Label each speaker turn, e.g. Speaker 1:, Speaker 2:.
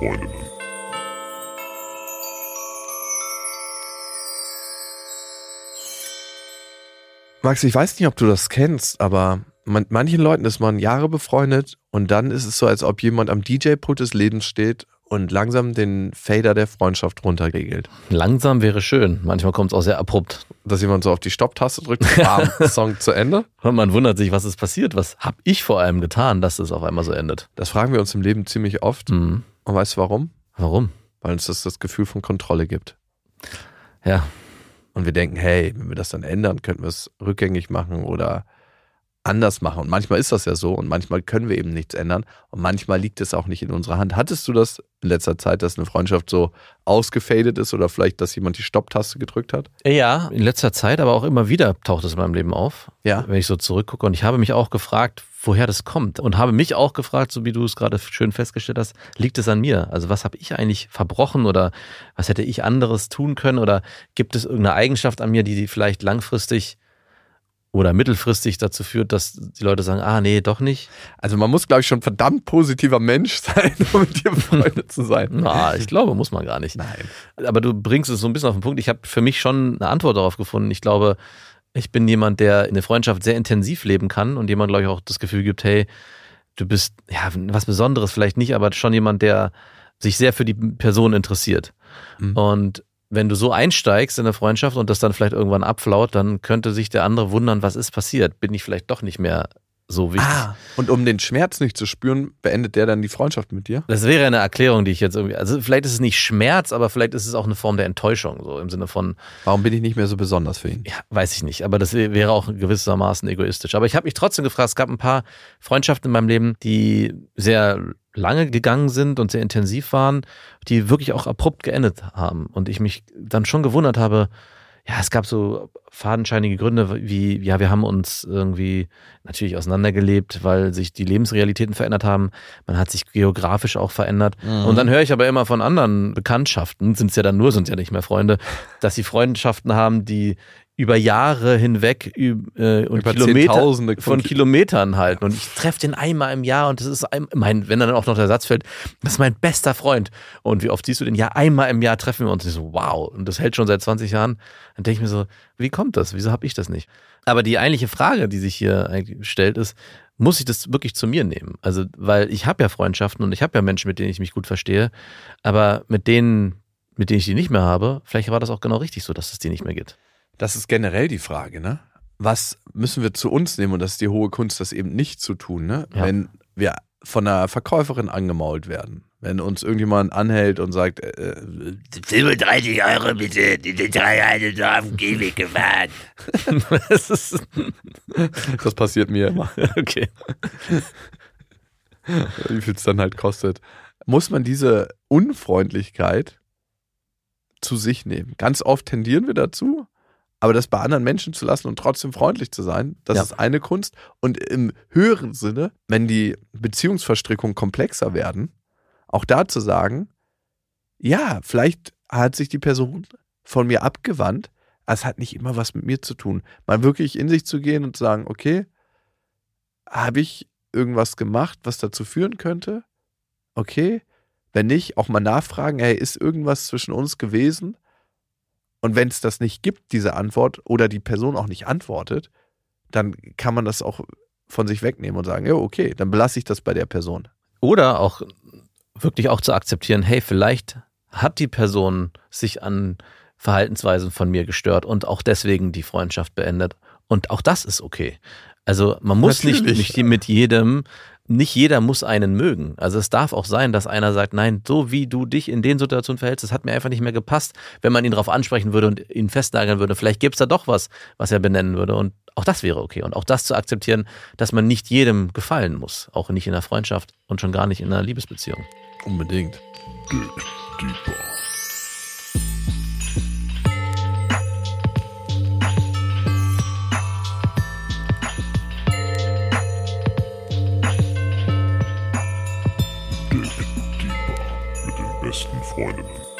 Speaker 1: Freundinnen.
Speaker 2: Max, ich weiß nicht, ob du das kennst, aber man, manchen Leuten ist man Jahre befreundet und dann ist es so, als ob jemand am DJ-Pult des Lebens steht und langsam den Fader der Freundschaft runterregelt.
Speaker 3: Langsam wäre schön. Manchmal kommt es auch sehr abrupt.
Speaker 2: Dass jemand so auf die Stopptaste drückt, bam, Song zu Ende.
Speaker 3: Und man wundert sich, was ist passiert. Was habe ich vor allem getan, dass es auf einmal so endet?
Speaker 2: Das fragen wir uns im Leben ziemlich oft.
Speaker 3: Mhm.
Speaker 2: Und weißt du warum?
Speaker 3: Warum?
Speaker 2: Weil uns das das Gefühl von Kontrolle gibt.
Speaker 3: Ja,
Speaker 2: Und wir denken, hey, wenn wir das dann ändern, könnten wir es rückgängig machen oder anders machen. Und manchmal ist das ja so und manchmal können wir eben nichts ändern und manchmal liegt es auch nicht in unserer Hand. Hattest du das in letzter Zeit, dass eine Freundschaft so ausgefadet ist oder vielleicht, dass jemand die Stopptaste gedrückt hat?
Speaker 3: Ja, in letzter Zeit, aber auch immer wieder taucht es in meinem Leben auf,
Speaker 2: Ja.
Speaker 3: wenn ich so zurückgucke. Und ich habe mich auch gefragt, woher das kommt. Und habe mich auch gefragt, so wie du es gerade schön festgestellt hast, liegt es an mir? Also was habe ich eigentlich verbrochen oder was hätte ich anderes tun können? Oder gibt es irgendeine Eigenschaft an mir, die vielleicht langfristig oder mittelfristig dazu führt, dass die Leute sagen, ah nee, doch nicht?
Speaker 2: Also man muss, glaube ich, schon verdammt positiver Mensch sein, um mit dir befreundet zu sein.
Speaker 3: Na, ich glaube, muss man gar nicht.
Speaker 2: Nein.
Speaker 3: Aber du bringst es so ein bisschen auf den Punkt. Ich habe für mich schon eine Antwort darauf gefunden. Ich glaube, ich bin jemand, der in der Freundschaft sehr intensiv leben kann und jemand, glaube ich, auch das Gefühl gibt, hey, du bist ja was Besonderes vielleicht nicht, aber schon jemand, der sich sehr für die Person interessiert.
Speaker 2: Mhm.
Speaker 3: Und wenn du so einsteigst in eine Freundschaft und das dann vielleicht irgendwann abflaut, dann könnte sich der andere wundern, was ist passiert? Bin ich vielleicht doch nicht mehr so wichtig?
Speaker 2: Ah, und um den Schmerz nicht zu spüren, beendet der dann die Freundschaft mit dir?
Speaker 3: Das wäre eine Erklärung, die ich jetzt irgendwie, also vielleicht ist es nicht Schmerz, aber vielleicht ist es auch eine Form der Enttäuschung, so im Sinne von,
Speaker 2: Warum bin ich nicht mehr so besonders für ihn?
Speaker 3: ja, weiß ich nicht, aber das wär- wäre auch gewissermaßen egoistisch. Aber ich habe mich trotzdem gefragt, es gab ein paar Freundschaften in meinem Leben, die sehr lange gegangen sind und sehr intensiv waren, die wirklich auch abrupt geendet haben. Und ich mich dann schon gewundert habe, ja, es gab so fadenscheinige Gründe, wie, ja, wir haben uns irgendwie natürlich auseinandergelebt, weil sich die Lebensrealitäten verändert haben. Man hat sich geografisch auch verändert. Und dann höre ich aber immer von anderen Bekanntschaften, sind es ja dann nur, sind ja nicht mehr Freunde, dass sie Freundschaften haben, die über Jahre hinweg äh, und
Speaker 2: Über
Speaker 3: Kilometer,
Speaker 2: von
Speaker 3: von
Speaker 2: Ki-
Speaker 3: Kilometern halten. Und ich treffe den einmal im Jahr und das ist ein, mein, wenn dann auch noch der Satz fällt, das ist mein bester Freund. Und wie oft siehst du den? Ja, einmal im Jahr treffen wir uns. Und ich so, wow. Und das hält schon seit 20 Jahren. Dann denke ich mir so, wie kommt das? Wieso habe ich das nicht? Aber die eigentliche Frage, die sich hier eigentlich stellt, ist, muss ich das wirklich zu mir nehmen? Also, weil ich habe ja Freundschaften und ich habe ja Menschen, mit denen ich mich gut verstehe, aber mit denen, mit denen ich die nicht mehr habe, vielleicht war das auch genau richtig so, dass es die nicht mehr gibt.
Speaker 2: Das ist generell die Frage, ne? Was müssen wir zu uns nehmen? Und das ist die hohe Kunst, das eben nicht zu tun, ne?
Speaker 3: Ja.
Speaker 2: Wenn wir von einer Verkäuferin angemault werden, wenn uns irgendjemand anhält und sagt, äh, äh,
Speaker 4: 35 Euro bitte, die eine so auf den Gehweg gefahren.
Speaker 3: das ist,
Speaker 2: das passiert mir immer,
Speaker 3: okay.
Speaker 2: wie viel es dann halt kostet, muss man diese Unfreundlichkeit zu sich nehmen. Ganz oft tendieren wir dazu, aber das bei anderen Menschen zu lassen und trotzdem freundlich zu sein, das
Speaker 3: Ja.
Speaker 2: ist eine Kunst. Und im höheren Sinne, wenn die Beziehungsverstrickungen komplexer werden, auch da zu sagen, ja, vielleicht hat sich die Person von mir abgewandt, aber es hat nicht immer was mit mir zu tun. Mal wirklich in sich zu gehen und zu sagen, okay, habe ich irgendwas gemacht, was dazu führen könnte? Okay. Wenn nicht, auch mal nachfragen, hey, ist irgendwas zwischen uns gewesen? Und wenn es das nicht gibt, diese Antwort, oder die Person auch nicht antwortet, dann kann man das auch von sich wegnehmen und sagen, ja, okay, dann belasse ich das bei der Person.
Speaker 3: Oder auch wirklich auch zu akzeptieren, hey, vielleicht hat die Person sich an Verhaltensweisen von mir gestört und auch deswegen die Freundschaft beendet. Und auch das ist okay. Also man muss nicht, nicht mit jedem, nicht jeder muss einen mögen. Also es darf auch sein, dass einer sagt, nein, so wie du dich in den Situationen verhältst, das hat mir einfach nicht mehr gepasst, wenn man ihn darauf ansprechen würde und ihn festnageln würde. Vielleicht gäbe es da doch was, was er benennen würde. Und auch das wäre okay. Und auch das zu akzeptieren, dass man nicht jedem gefallen muss. Auch nicht in einer Freundschaft und schon gar nicht in einer Liebesbeziehung.
Speaker 2: Unbedingt.
Speaker 1: Dig deeper. Dig deeper